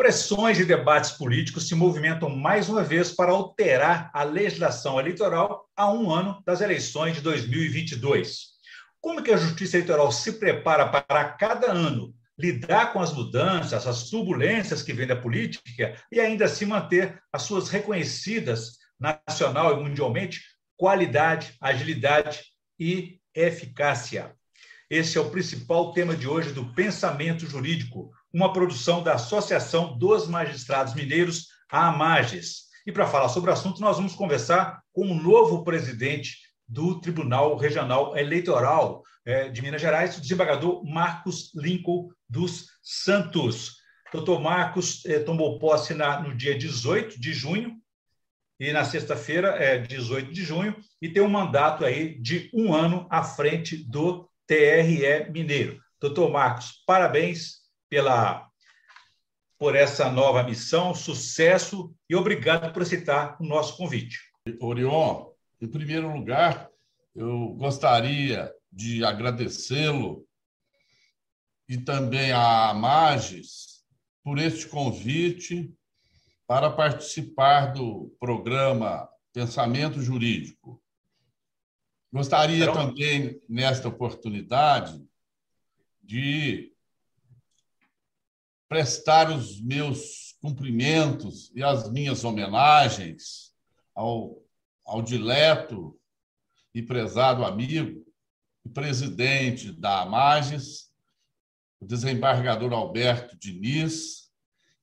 Pressões e debates políticos se movimentam mais uma vez para alterar a legislação eleitoral a um ano das eleições de 2022. Como que a Justiça Eleitoral se prepara para cada ano lidar com as mudanças, as turbulências que vêm da política e ainda assim manter as suas reconhecidas nacional e mundialmente qualidade, agilidade e eficácia. Esse é o principal tema de hoje do Pensamento Jurídico, uma produção da Associação dos Magistrados Mineiros, a AMAGES. E para falar sobre o assunto, nós vamos conversar com o novo presidente do Tribunal Regional Eleitoral é, de Minas Gerais, o desembargador Marcos Lincoln dos Santos. Doutor Marcos é, tomou posse no dia 18 de junho, e na sexta-feira, é 18 de junho, e tem um mandato aí de um ano à frente do TRE Mineiro. Doutor Marcos, parabéns pela por essa nova missão, sucesso e obrigado por aceitar o nosso convite. Orion, em primeiro lugar, eu gostaria de agradecê-lo e também a Magis por este convite para participar do programa Pensamento Jurídico. Gostaria também, nesta oportunidade, de prestar os meus cumprimentos e as minhas homenagens ao, ao dileto e prezado amigo e presidente da Amages, o desembargador Alberto Diniz,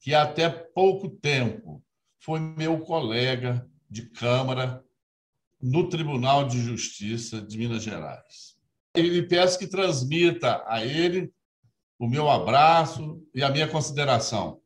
que até pouco tempo foi meu colega de Câmara no Tribunal de Justiça de Minas Gerais. Ele peço que transmita a ele o meu abraço e a minha consideração.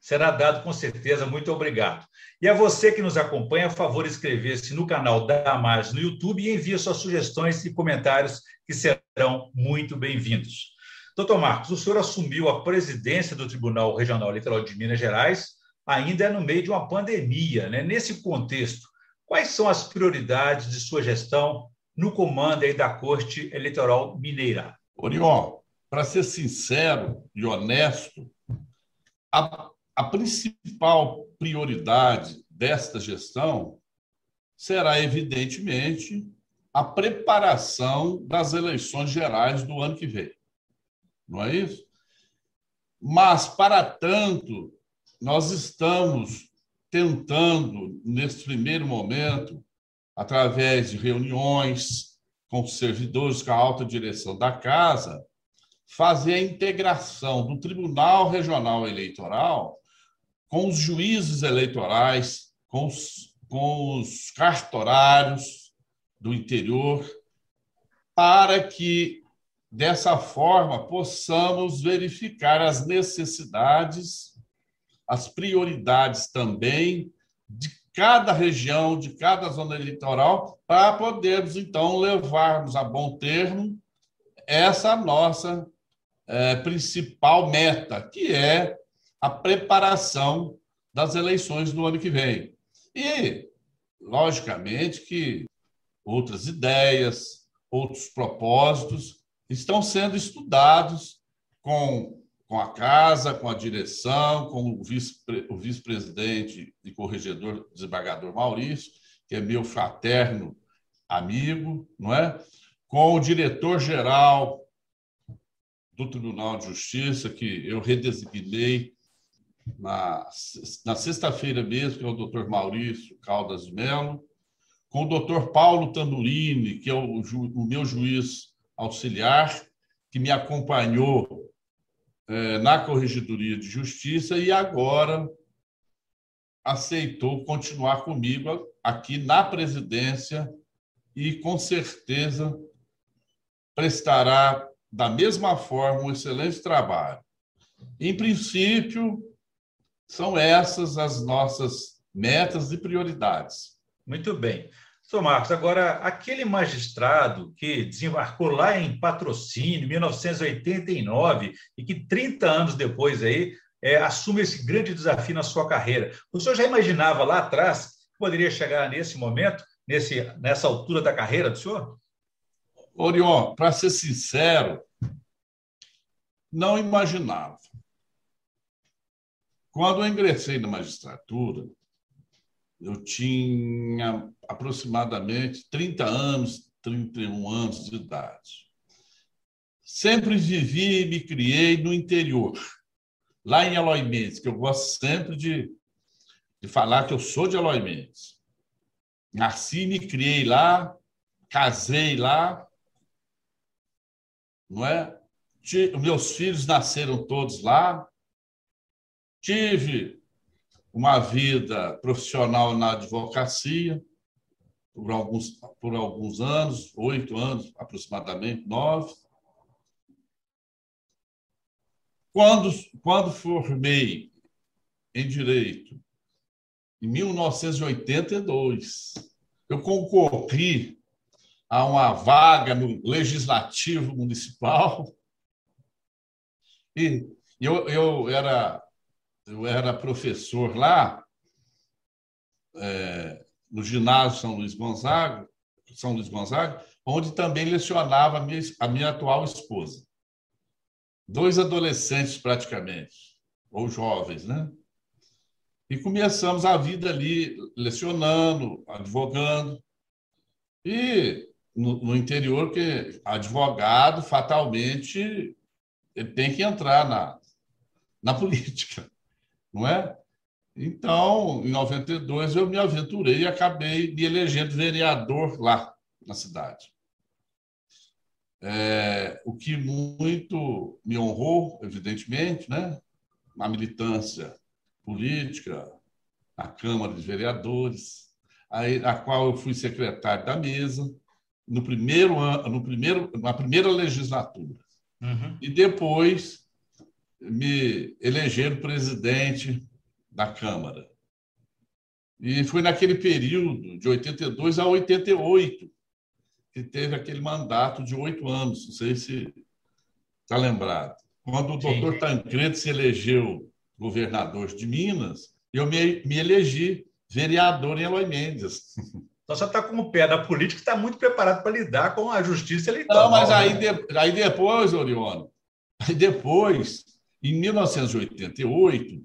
Será dado com certeza. Muito obrigado. E a você que nos acompanha, a favor, inscrever-se no canal da Amage no YouTube e envie suas sugestões e comentários que serão muito bem-vindos. Doutor Marcos, o senhor assumiu a presidência do Tribunal Regional Eleitoral de Minas Gerais ainda no meio de uma pandemia. Né? Nesse contexto, quais são as prioridades de sua gestão no comando aí da Corte Eleitoral Mineira? Orion, para ser sincero e honesto, a, a principal prioridade desta gestão será, evidentemente, a preparação das eleições gerais do ano que vem. Não é isso? Mas, para tanto, nós estamos tentando, nesse primeiro momento, através de reuniões com os servidores, com a alta direção da casa, fazer a integração do Tribunal Regional Eleitoral com os juízes eleitorais, com os, com os cartorários do interior, para que, dessa forma, possamos verificar as necessidades, as prioridades também de cada região, de cada zona eleitoral, para podermos, então, levarmos a bom termo essa nossa é, principal meta, que é a preparação das eleições do ano que vem. E, logicamente, que outras ideias, outros propósitos estão sendo estudados com, com a casa, com a direção, com o vice-presidente vice e corregedor desembargador Maurício, que é meu fraterno amigo, não é? com o diretor-geral do Tribunal de Justiça, que eu redesignei na, na sexta-feira mesmo, que é o doutor Maurício Caldas Melo, com o doutor Paulo Tandurini, que é o, o meu juiz auxiliar, que me acompanhou é, na Corregedoria de Justiça e agora aceitou continuar comigo aqui na presidência e, com certeza, prestará da mesma forma, um excelente trabalho. Em princípio, são essas as nossas metas e prioridades. Muito bem. Sr. Marcos, agora, aquele magistrado que desembarcou lá em patrocínio, em 1989, e que 30 anos depois aí é, assume esse grande desafio na sua carreira. O senhor já imaginava lá atrás que poderia chegar nesse momento, nesse, nessa altura da carreira do senhor? Orion, para ser sincero, não imaginava. Quando eu ingressei na magistratura, eu tinha aproximadamente 30 anos, 31 anos de idade. Sempre vivi e me criei no interior, lá em Eloy Mendes, que eu gosto sempre de, de falar que eu sou de Eloy Mendes. Nasci, me criei lá, casei lá, não é? Meus filhos nasceram todos lá. Tive uma vida profissional na advocacia por alguns, por alguns anos, oito anos aproximadamente, nove. Quando, quando formei em Direito, em 1982, eu concorri a uma vaga no Legislativo Municipal e eu, eu, era, eu era professor lá, é, no ginásio São Luís Gonzaga, São Luís Gonzaga, onde também lecionava a minha, a minha atual esposa dois adolescentes praticamente, ou jovens, né? E começamos a vida ali lecionando, advogando. E no, no interior, que advogado, fatalmente, ele tem que entrar na, na política, não é? Então, em 92, eu me aventurei e acabei me elegendo vereador lá na cidade. É, o que muito me honrou, evidentemente, né? na militância política, na Câmara de Vereadores, a, a qual eu fui secretário da mesa no primeiro ano, no primeiro, na primeira legislatura. Uhum. E depois me elegeram presidente da Câmara. E foi naquele período, de 82 a 88, que teve aquele mandato de oito anos, não sei se está lembrado. Quando o doutor Tancredo se elegeu governador de Minas, eu me, me elegi vereador em Eloy Mendes. Então você está com o pé da política e está muito preparado para lidar com a justiça eleitoral. Não, mas aí, né? de, aí depois, Orione, aí depois, em 1988,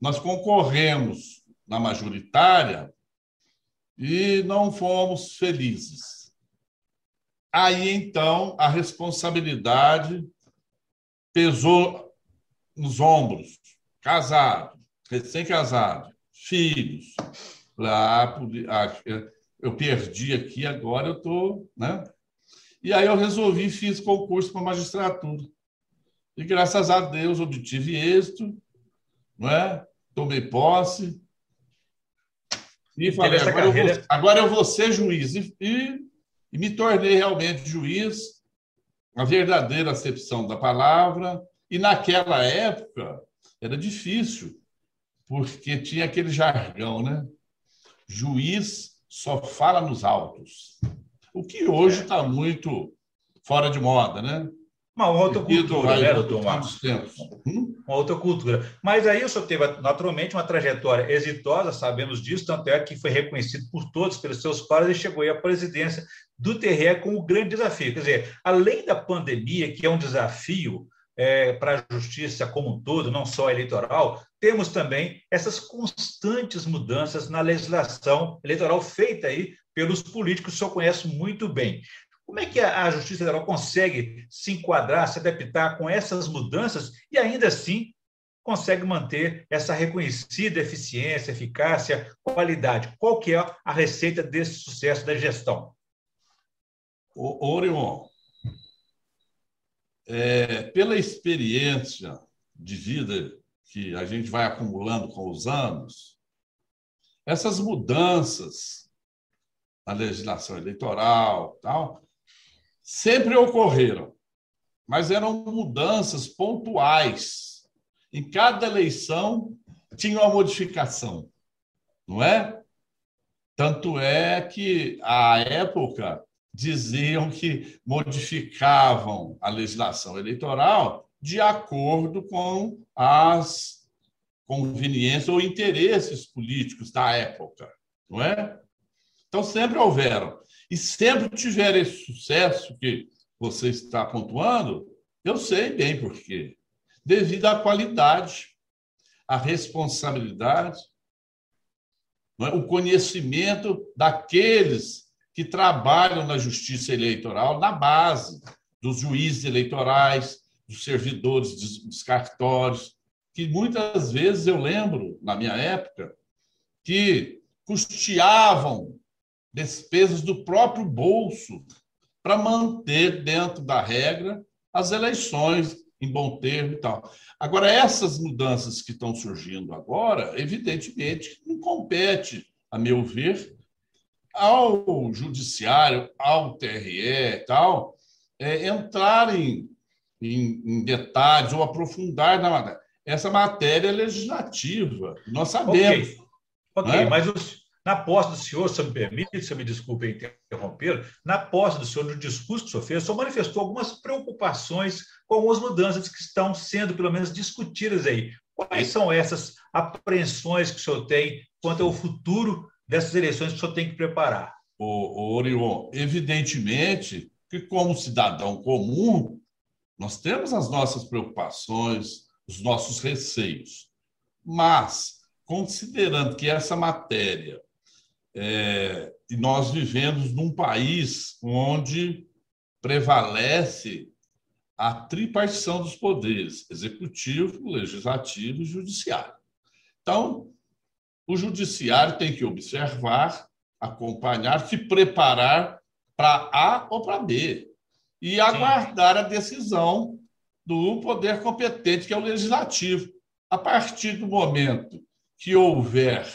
nós concorremos na majoritária e não fomos felizes. Aí então a responsabilidade pesou nos ombros, casado, recém-casado, filhos. Lá, eu perdi aqui, agora eu estou. Né? E aí eu resolvi, fiz concurso para magistratura. E graças a Deus obtive êxito, não é? tomei posse. E falei, agora, carreira... eu vou, agora eu vou ser juiz. E, e e me tornei realmente juiz, a verdadeira acepção da palavra. E naquela época era difícil, porque tinha aquele jargão, né? Juiz só fala nos autos. O que hoje está muito fora de moda, né? Uma outra cultura, né, doutor Marcos? Hum? Uma outra cultura. Mas aí o senhor teve, naturalmente, uma trajetória exitosa, sabemos disso, tanto é que foi reconhecido por todos, pelos seus pares, e chegou aí à presidência do TRE com o grande desafio. Quer dizer, além da pandemia, que é um desafio é, para a justiça como um todo, não só eleitoral, temos também essas constantes mudanças na legislação eleitoral feita aí pelos políticos, que o senhor conhece muito bem. Como é que a Justiça Federal consegue se enquadrar, se adaptar com essas mudanças e ainda assim consegue manter essa reconhecida eficiência, eficácia, qualidade? Qual que é a receita desse sucesso da gestão? O Orion, é, pela experiência de vida que a gente vai acumulando com os anos, essas mudanças na legislação eleitoral, tal, sempre ocorreram, mas eram mudanças pontuais. Em cada eleição tinha uma modificação, não é? Tanto é que, à época, diziam que modificavam a legislação eleitoral de acordo com as conveniências ou interesses políticos da época, não é? Então sempre houveram e sempre tiver esse sucesso que você está pontuando, eu sei bem por quê. Devido à qualidade. a responsabilidade, é? o conhecimento daqueles que trabalham na justiça eleitoral na base dos juízes eleitorais, dos servidores dos cartórios, que muitas vezes eu lembro, na minha época, que custeavam despesas do próprio bolso para manter dentro da regra as eleições em bom termo e tal. Agora, essas mudanças que estão surgindo agora, evidentemente, não compete, a meu ver, ao judiciário, ao TRE e tal, é, entrarem em, em detalhes ou aprofundar na matéria. Essa matéria é legislativa, nós sabemos. Ok, okay né? mas os, na posse do senhor, se me permite, se me desculpe interromper, na posse do senhor, no discurso que o senhor fez, o senhor manifestou algumas preocupações com algumas mudanças que estão sendo, pelo menos, discutidas aí. Quais são essas apreensões que o senhor tem quanto ao futuro dessas eleições que o senhor tem que preparar? O, Orion, evidentemente que, como cidadão comum, nós temos as nossas preocupações, os nossos receios. Mas, considerando que essa matéria é, e nós vivemos num país onde prevalece a tripartição dos poderes executivo, legislativo e judiciário. Então, o judiciário tem que observar, acompanhar, se preparar para A ou para B e aguardar a decisão do poder competente, que é o legislativo. A partir do momento que houver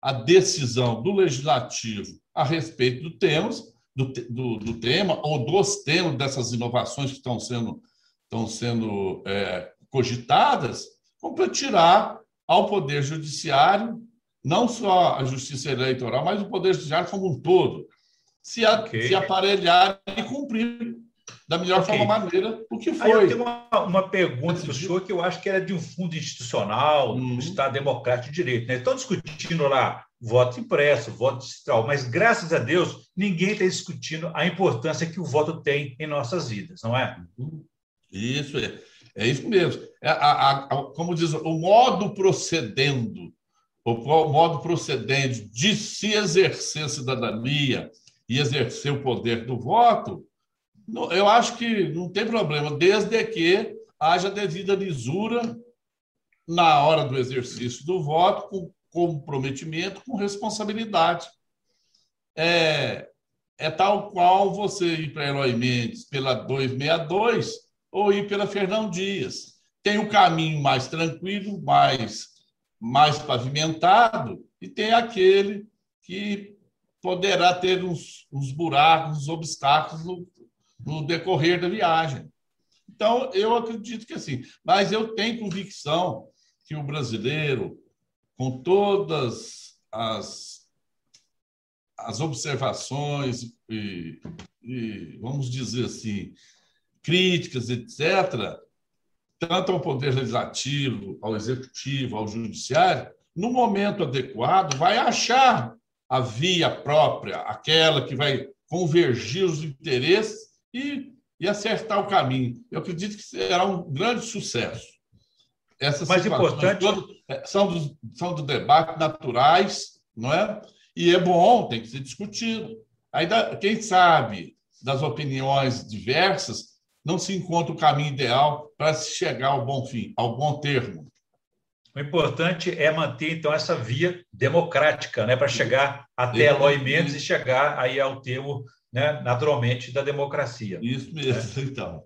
a decisão do legislativo a respeito do tema, do, do, do tema ou dos temas dessas inovações que estão sendo, estão sendo é, cogitadas, competirá ao Poder Judiciário, não só a Justiça Eleitoral, mas o Poder Judiciário como um todo, se, a, okay. se aparelhar e cumprir da melhor okay. forma maneira o que foi. Aí eu tenho uma, uma pergunta para o senhor que eu acho que era de um fundo institucional, do uhum. Estado Democrático de Direito. Né? Estão discutindo lá voto impresso, voto digital, mas graças a Deus ninguém está discutindo a importância que o voto tem em nossas vidas, não é? Uhum. Isso é, é isso mesmo. É, a, a, a, como diz, o modo procedendo, o, o modo procedente de se exercer cidadania e exercer o poder do voto eu acho que não tem problema, desde que haja devida lisura na hora do exercício do voto, com comprometimento, com responsabilidade. É, é tal qual você ir para Eloy Mendes pela 262 ou ir pela Fernão Dias. Tem o caminho mais tranquilo, mais, mais pavimentado, e tem aquele que poderá ter uns, uns buracos, uns obstáculos no, no decorrer da viagem. Então, eu acredito que assim, mas eu tenho convicção que o brasileiro, com todas as, as observações e, e, vamos dizer assim, críticas, etc., tanto ao Poder Legislativo, ao Executivo, ao Judiciário, no momento adequado, vai achar a via própria, aquela que vai convergir os interesses e, e acertar o caminho. Eu acredito que será um grande sucesso. Essas Mais importante é, são do, são do debate naturais, não é? E é bom, tem que ser discutido. Ainda, quem sabe, das opiniões diversas, não se encontra o caminho ideal para se chegar ao bom fim, ao bom termo. O importante é manter, então, essa via democrática, né, para chegar até Eloy Mendes e chegar aí ao termo né, naturalmente, da democracia. Isso mesmo, né? então.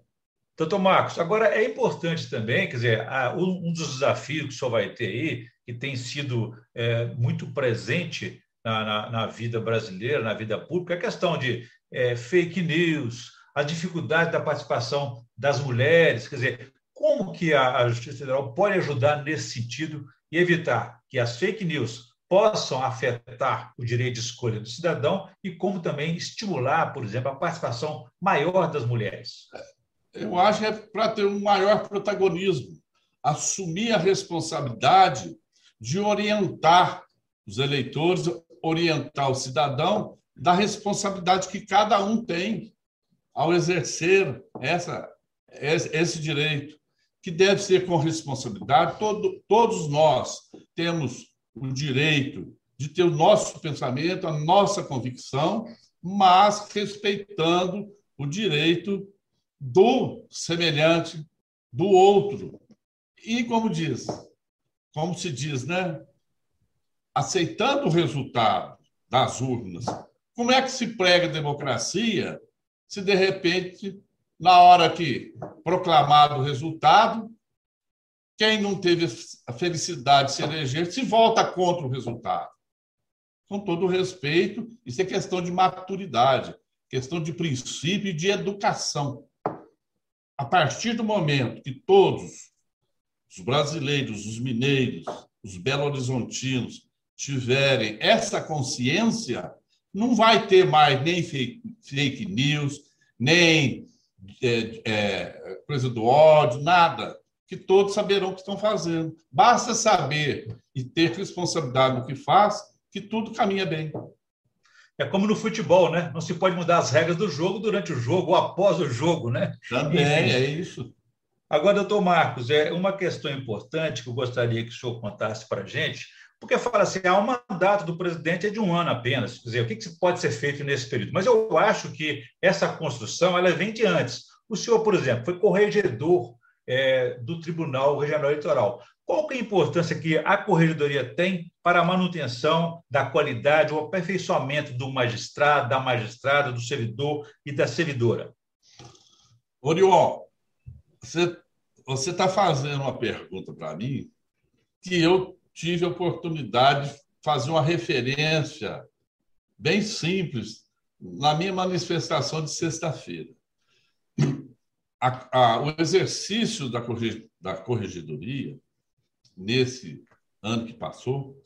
Doutor Marcos, agora é importante também, quer dizer, um dos desafios que o senhor vai ter aí, que tem sido é, muito presente na, na, na, vida brasileira, na vida pública, é a questão de é, fake news, a dificuldade da participação das mulheres, quer dizer, como que a, Justiça Federal pode ajudar nesse sentido e evitar que as fake news possam afetar o direito de escolha do cidadão e como também estimular, por exemplo, a participação maior das mulheres? Eu acho que é para ter um maior protagonismo, assumir a responsabilidade de orientar os eleitores, orientar o cidadão da responsabilidade que cada um tem ao exercer essa, esse direito. que deve ser com responsabilidade. Todo, todos nós temos o direito de ter o nosso pensamento, a nossa convicção, mas respeitando o direito do semelhante, do outro. E como diz, como se diz, né? Aceitando o resultado das urnas. Como é que se prega democracia se de repente, na hora que proclamado o resultado, quem não teve a felicidade de se eleger se volta contra o resultado? Com todo respeito, isso é questão de maturidade, questão de princípio e de educação. A partir do momento que todos os brasileiros, os mineiros, os belo-horizontinos tiverem essa consciência, não vai ter mais nem fake, news, nem é, é, coisa do ódio, nada. Que todos saberão o que estão fazendo. Basta saber e ter responsabilidade no que faz, que tudo caminha bem. É como no futebol, né? Não se pode mudar as regras do jogo durante o jogo ou após o jogo, né? Também, Enfim. é isso. Agora, doutor Marcos, é uma questão importante que eu gostaria que o senhor contasse para a gente, porque fala assim, ah, o mandato do presidente é de um ano apenas. Quer dizer, o que, que pode ser feito nesse período? Mas eu acho que essa construção ela vem de antes. O senhor, por exemplo, foi corregedor é, do Tribunal Regional Eleitoral. Qual que é a importância que a corregedoria tem para a manutenção da qualidade, o aperfeiçoamento do magistrado, da magistrada, do servidor e da servidora? Oriol, você está fazendo uma pergunta para mim que eu tive a oportunidade de fazer uma referência bem simples na minha manifestação de sexta-feira. o exercício da, da corregedoria, nesse ano que passou,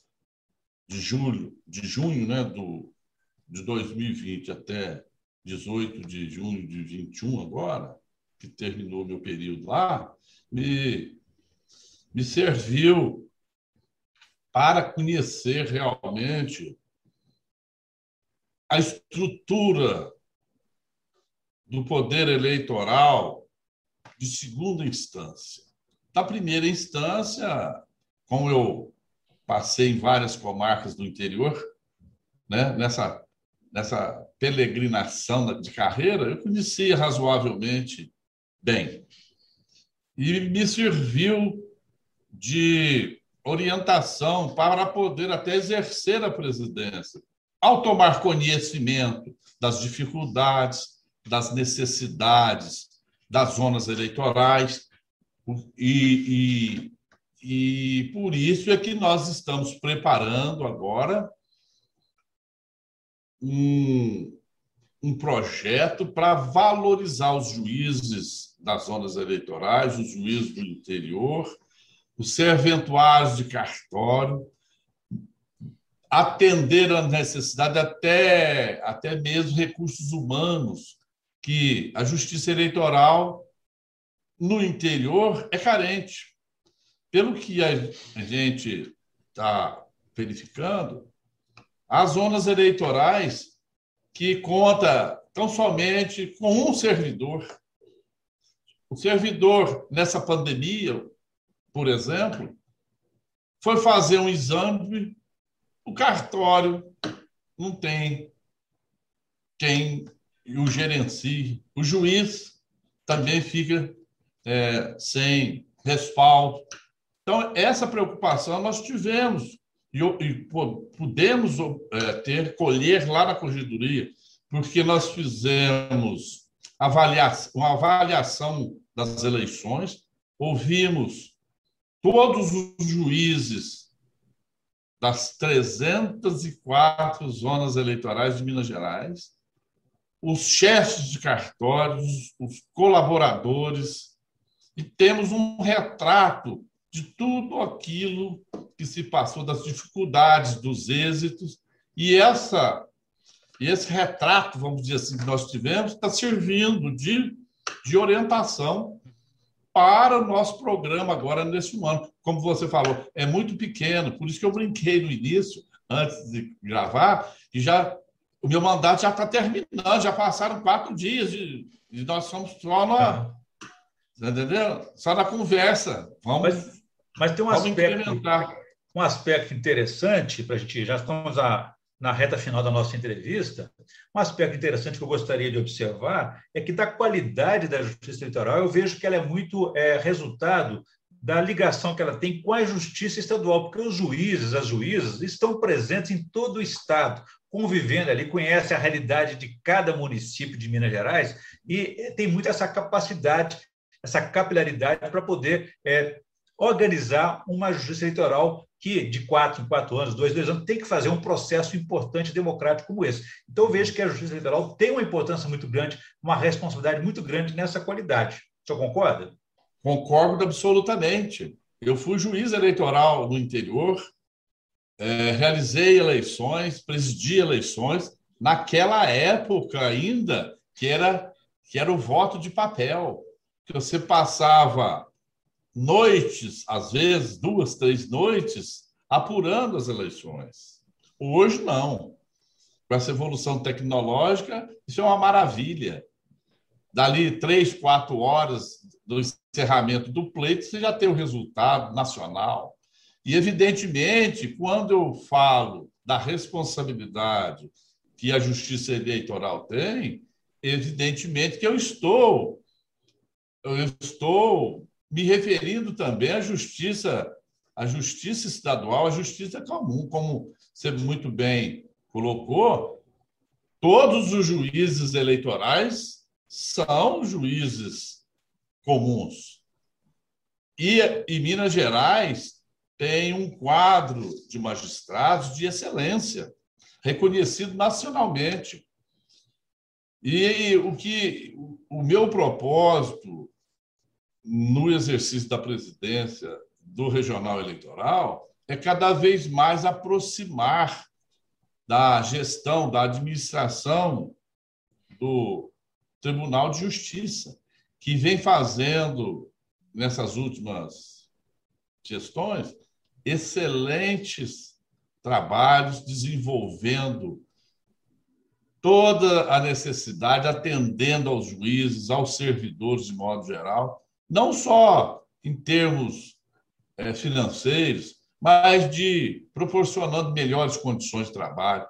de julho, de junho né, do, de 2020 até 18 de junho de 21 agora, que terminou meu período lá, me, me serviu para conhecer realmente a estrutura do poder eleitoral de segunda instância. Da primeira instância, como eu passei em várias comarcas do interior, né, nessa, nessa peregrinação de carreira, eu conhecia razoavelmente bem. E me serviu de orientação para poder até exercer a presidência. Ao tomar conhecimento das dificuldades, das necessidades das zonas eleitorais, e, e, e por isso é que nós estamos preparando agora um, um projeto para valorizar os juízes das zonas eleitorais, os juízes do interior, os serventuários de cartório, atender a necessidade até, até mesmo recursos humanos, que a justiça eleitoral no interior é carente. Pelo que a gente está verificando, há zonas eleitorais que conta tão somente com um servidor. O servidor, nessa pandemia, por exemplo, foi fazer um exame, o cartório não tem quem o gerencie, o juiz também fica é, sem respaldo. Então, essa preocupação nós tivemos e, e pudemos é, ter, colher lá na corregedoria, porque nós fizemos avaliação, uma avaliação das eleições, ouvimos todos os juízes das 304 zonas eleitorais de Minas Gerais, os chefes de cartórios, os colaboradores, e temos um retrato de tudo aquilo que se passou, das dificuldades, dos êxitos, e essa esse retrato, vamos dizer assim, que nós tivemos, está servindo de, de orientação para o nosso programa agora nesse ano. Como você falou, é muito pequeno, por isso que eu brinquei no início, antes de gravar, que já o meu mandato já está terminando, já passaram quatro dias e, e nós somos só na, Entendeu? Só na conversa. Vamos, mas, mas tem um aspecto, um aspecto interessante para a gente. Já estamos a, na reta final da nossa entrevista. Um aspecto interessante que eu gostaria de observar é que, da qualidade da justiça eleitoral, eu vejo que ela é muito é, resultado da ligação que ela tem com a justiça estadual, porque os juízes, as juízas, estão presentes em todo o Estado, convivendo ali, conhecem a realidade de cada município de Minas Gerais e tem muito essa capacidade, essa capilaridade para poder é, organizar uma justiça eleitoral que, de quatro em quatro anos, dois, dois anos, tem que fazer um processo importante democrático como esse. Então, vejo que a justiça eleitoral tem uma importância muito grande, uma responsabilidade muito grande nessa qualidade. O senhor concorda? Concordo absolutamente. Eu fui juiz eleitoral no interior, é, realizei eleições, presidi eleições, naquela época ainda, que era, que era o voto de papel, que você passava noites, às vezes duas, três noites, apurando as eleições. Hoje, não. Com essa evolução tecnológica, isso é uma maravilha. Dali três, quatro horas do encerramento do pleito, você já tem o resultado nacional. E, evidentemente, quando eu falo da responsabilidade que a justiça eleitoral tem, evidentemente que eu estou eu estou me referindo também à justiça, à justiça estadual, à justiça comum, como você muito bem colocou, todos os juízes eleitorais são juízes comuns. E, e Minas Gerais tem um quadro de magistrados de excelência, reconhecido nacionalmente. E o que o meu propósito no exercício da presidência do regional eleitoral é cada vez mais aproximar da gestão, da administração do Tribunal de Justiça, que vem fazendo nessas últimas gestões excelentes trabalhos desenvolvendo toda a necessidade, atendendo aos juízes, aos servidores de modo geral, não só em termos é, financeiros, mas de proporcionando melhores condições de trabalho,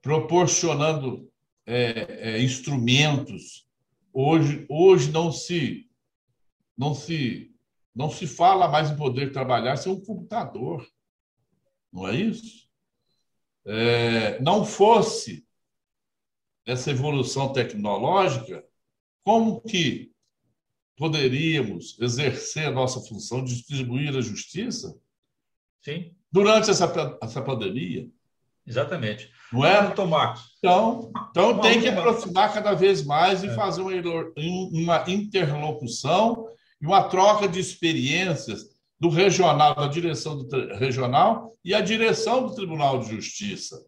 proporcionando é, é, instrumentos. Hoje, hoje não se não se não se fala mais em poder trabalhar sem um computador. Não é isso? É, não fosse essa evolução tecnológica, como que poderíamos exercer a nossa função de distribuir a justiça Sim. durante essa, essa pandemia? Exatamente. Não é? Então, então tem que aproximar cada vez mais e é. fazer uma, uma interlocução e uma troca de experiências do regional, da direção do regional e a direção do Tribunal de Justiça.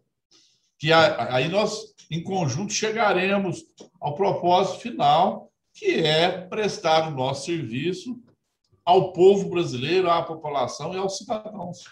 Que aí nós, em conjunto, chegaremos ao propósito final, que é prestar o nosso serviço ao povo brasileiro, à população e aos cidadãos.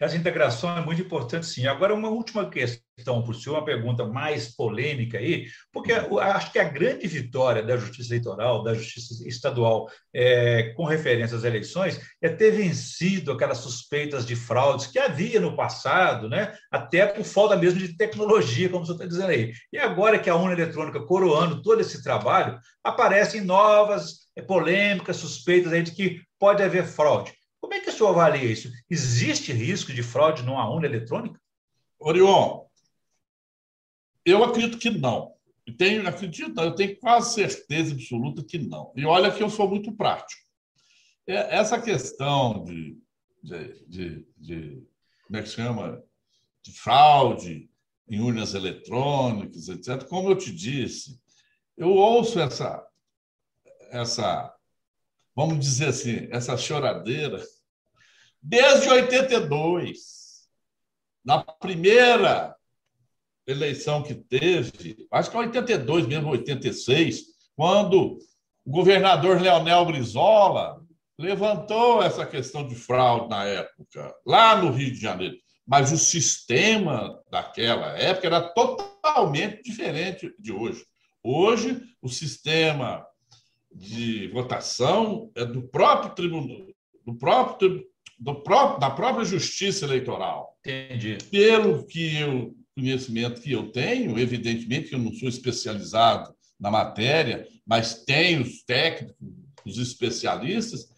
Essa integração é muito importante, sim. Agora, uma última questão para o senhor, uma pergunta mais polêmica aí, porque acho que a grande vitória da justiça eleitoral, da justiça estadual, é, com referência às eleições, é ter vencido aquelas suspeitas de fraudes que havia no passado, né? até por falta mesmo de tecnologia, como o senhor está dizendo aí. E agora que a urna eletrônica coroando todo esse trabalho, aparecem novas é, polêmicas, suspeitas aí de que pode haver fraude. Como é que o senhor avalia isso? Existe risco de fraude numa urna eletrônica? Orion, eu acredito que não. Eu tenho, acredito, eu tenho quase certeza absoluta que não. E olha que eu sou muito prático. É, essa questão de, de, de, de como é que chama? De fraude em urnas eletrônicas, etc. Como eu te disse, eu ouço essa, essa, vamos dizer assim, essa choradeira Desde 82, na primeira eleição que teve, acho que 82 mesmo, 86, quando o governador Leonel Brizola levantou essa questão de fraude na época, lá no Rio de Janeiro. Mas o sistema daquela época era totalmente diferente de hoje. Hoje, o sistema de votação é do próprio tribunal, do próprio, próprio, da própria Justiça Eleitoral. Entendi. Pelo que eu conhecimento que eu tenho, evidentemente que eu não sou especializado na matéria, mas tenho os técnicos, os especialistas,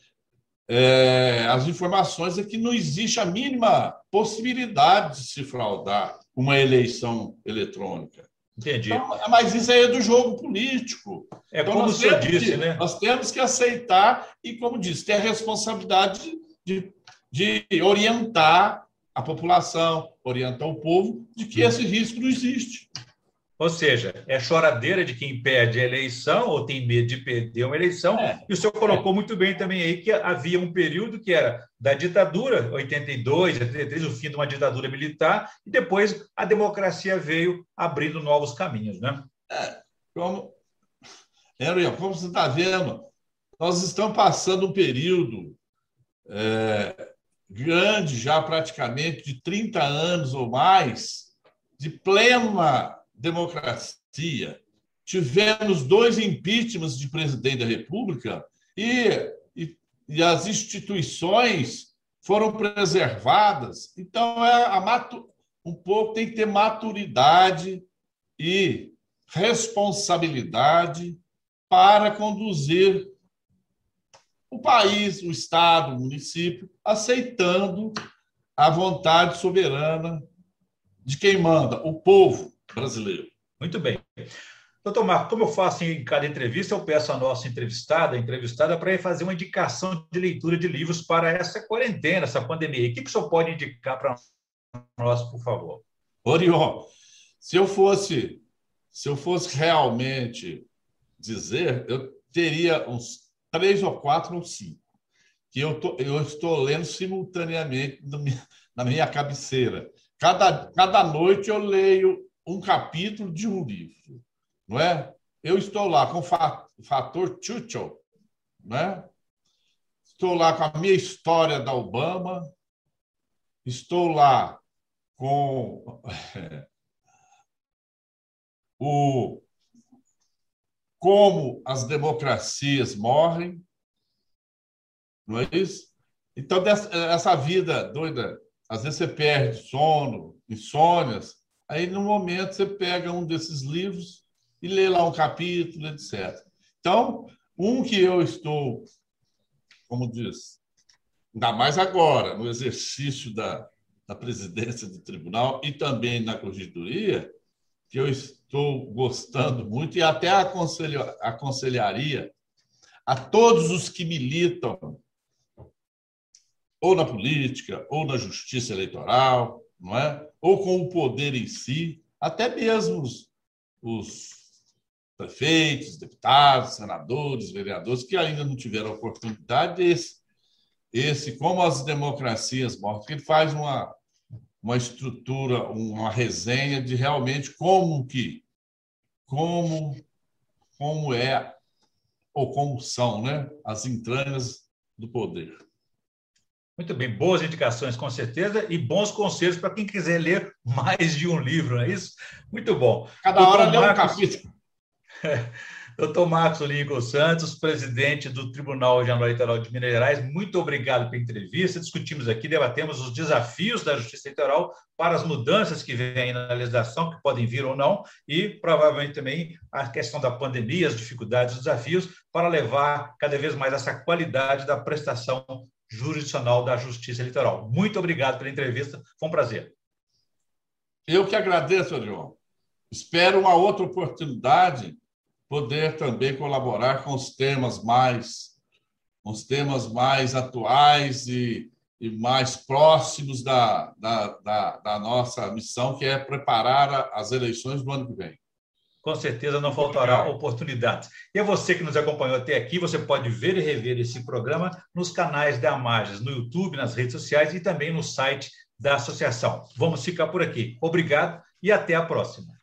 é, as informações é que não existe a mínima possibilidade de se fraudar uma eleição eletrônica. Entendi. Então, mas isso aí é do jogo político. É então, como o senhor disse, que, né? Nós temos que aceitar e, como disse, ter a responsabilidade de, de orientar a população, orientar o povo de que esse risco não existe. Ou seja, é choradeira de quem perde a eleição ou tem medo de perder uma eleição. É, e o senhor colocou muito bem também aí que havia um período que era da ditadura, 82, 83, o fim de uma ditadura militar, e depois a democracia veio abrindo novos caminhos, né? É, como, Henry, como você está vendo, nós estamos passando um período é, grande, já praticamente de 30 anos ou mais, de plena democracia. Tivemos dois impeachments de presidente da República e, e, e as instituições foram preservadas. Então, é a matu, um pouco tem que ter maturidade e responsabilidade para conduzir o país, o Estado, o município, aceitando a vontade soberana de quem manda, o povo brasileiro. Muito bem. Doutor Marco, como eu faço em cada entrevista, eu peço à nossa entrevistada, entrevistada, para fazer uma indicação de leitura de livros para essa quarentena, essa pandemia. O que, que o senhor pode indicar para nós, por favor? Orion, se eu fosse, se eu fosse realmente dizer, eu teria uns três ou quatro ou cinco que eu, tô, eu estou lendo simultaneamente na minha cabeceira. Cada, cada noite eu leio um capítulo de um livro, não é? Eu estou lá com o fator Churchill, né? Estou lá com a minha história da Obama, estou lá com o como as democracias morrem, não é isso? Então, dessa, essa vida doida, às vezes você perde sono, insônias, Aí, no momento, você pega um desses livros e lê lá um capítulo, etc. Então, um que eu estou, como diz, ainda mais agora, no exercício da, da presidência do tribunal e também na corregedoria, que eu estou gostando muito e até aconselho, aconselharia a todos os que militam ou na política ou na justiça eleitoral, não é? ou com o poder em si, até mesmo os, os prefeitos, deputados, senadores, vereadores, que ainda não tiveram oportunidade desse, esse como as democracias mortas, que ele faz uma, uma estrutura, uma resenha de realmente como que, como, como é ou como são né, as entranhas do poder. Muito bem, boas indicações, com certeza, e bons conselhos para quem quiser ler mais de um livro, não é isso? Muito bom. Cada Doutor hora lê um capítulo. Doutor Marcos Lincoln Santos, presidente do Tribunal Geral Eleitoral de Minas Gerais, muito obrigado pela entrevista. Discutimos aqui, debatemos os desafios da Justiça Eleitoral para as mudanças que vêm na legislação, que podem vir ou não, e provavelmente também a questão da pandemia, as dificuldades, os desafios, para levar cada vez mais essa qualidade da prestação jurisdicional da Justiça Eleitoral. Muito obrigado pela entrevista, foi um prazer. Eu que agradeço, Adriano. Espero uma outra oportunidade poder também colaborar com os temas mais, os temas mais atuais e, e mais próximos da, da, da, da nossa missão, que é preparar as eleições do ano que vem com certeza não faltará oportunidades. E a você que nos acompanhou até aqui, você pode ver e rever esse programa nos canais da Amagens, no YouTube, nas redes sociais e também no site da associação. Vamos ficar por aqui. Obrigado e até a próxima.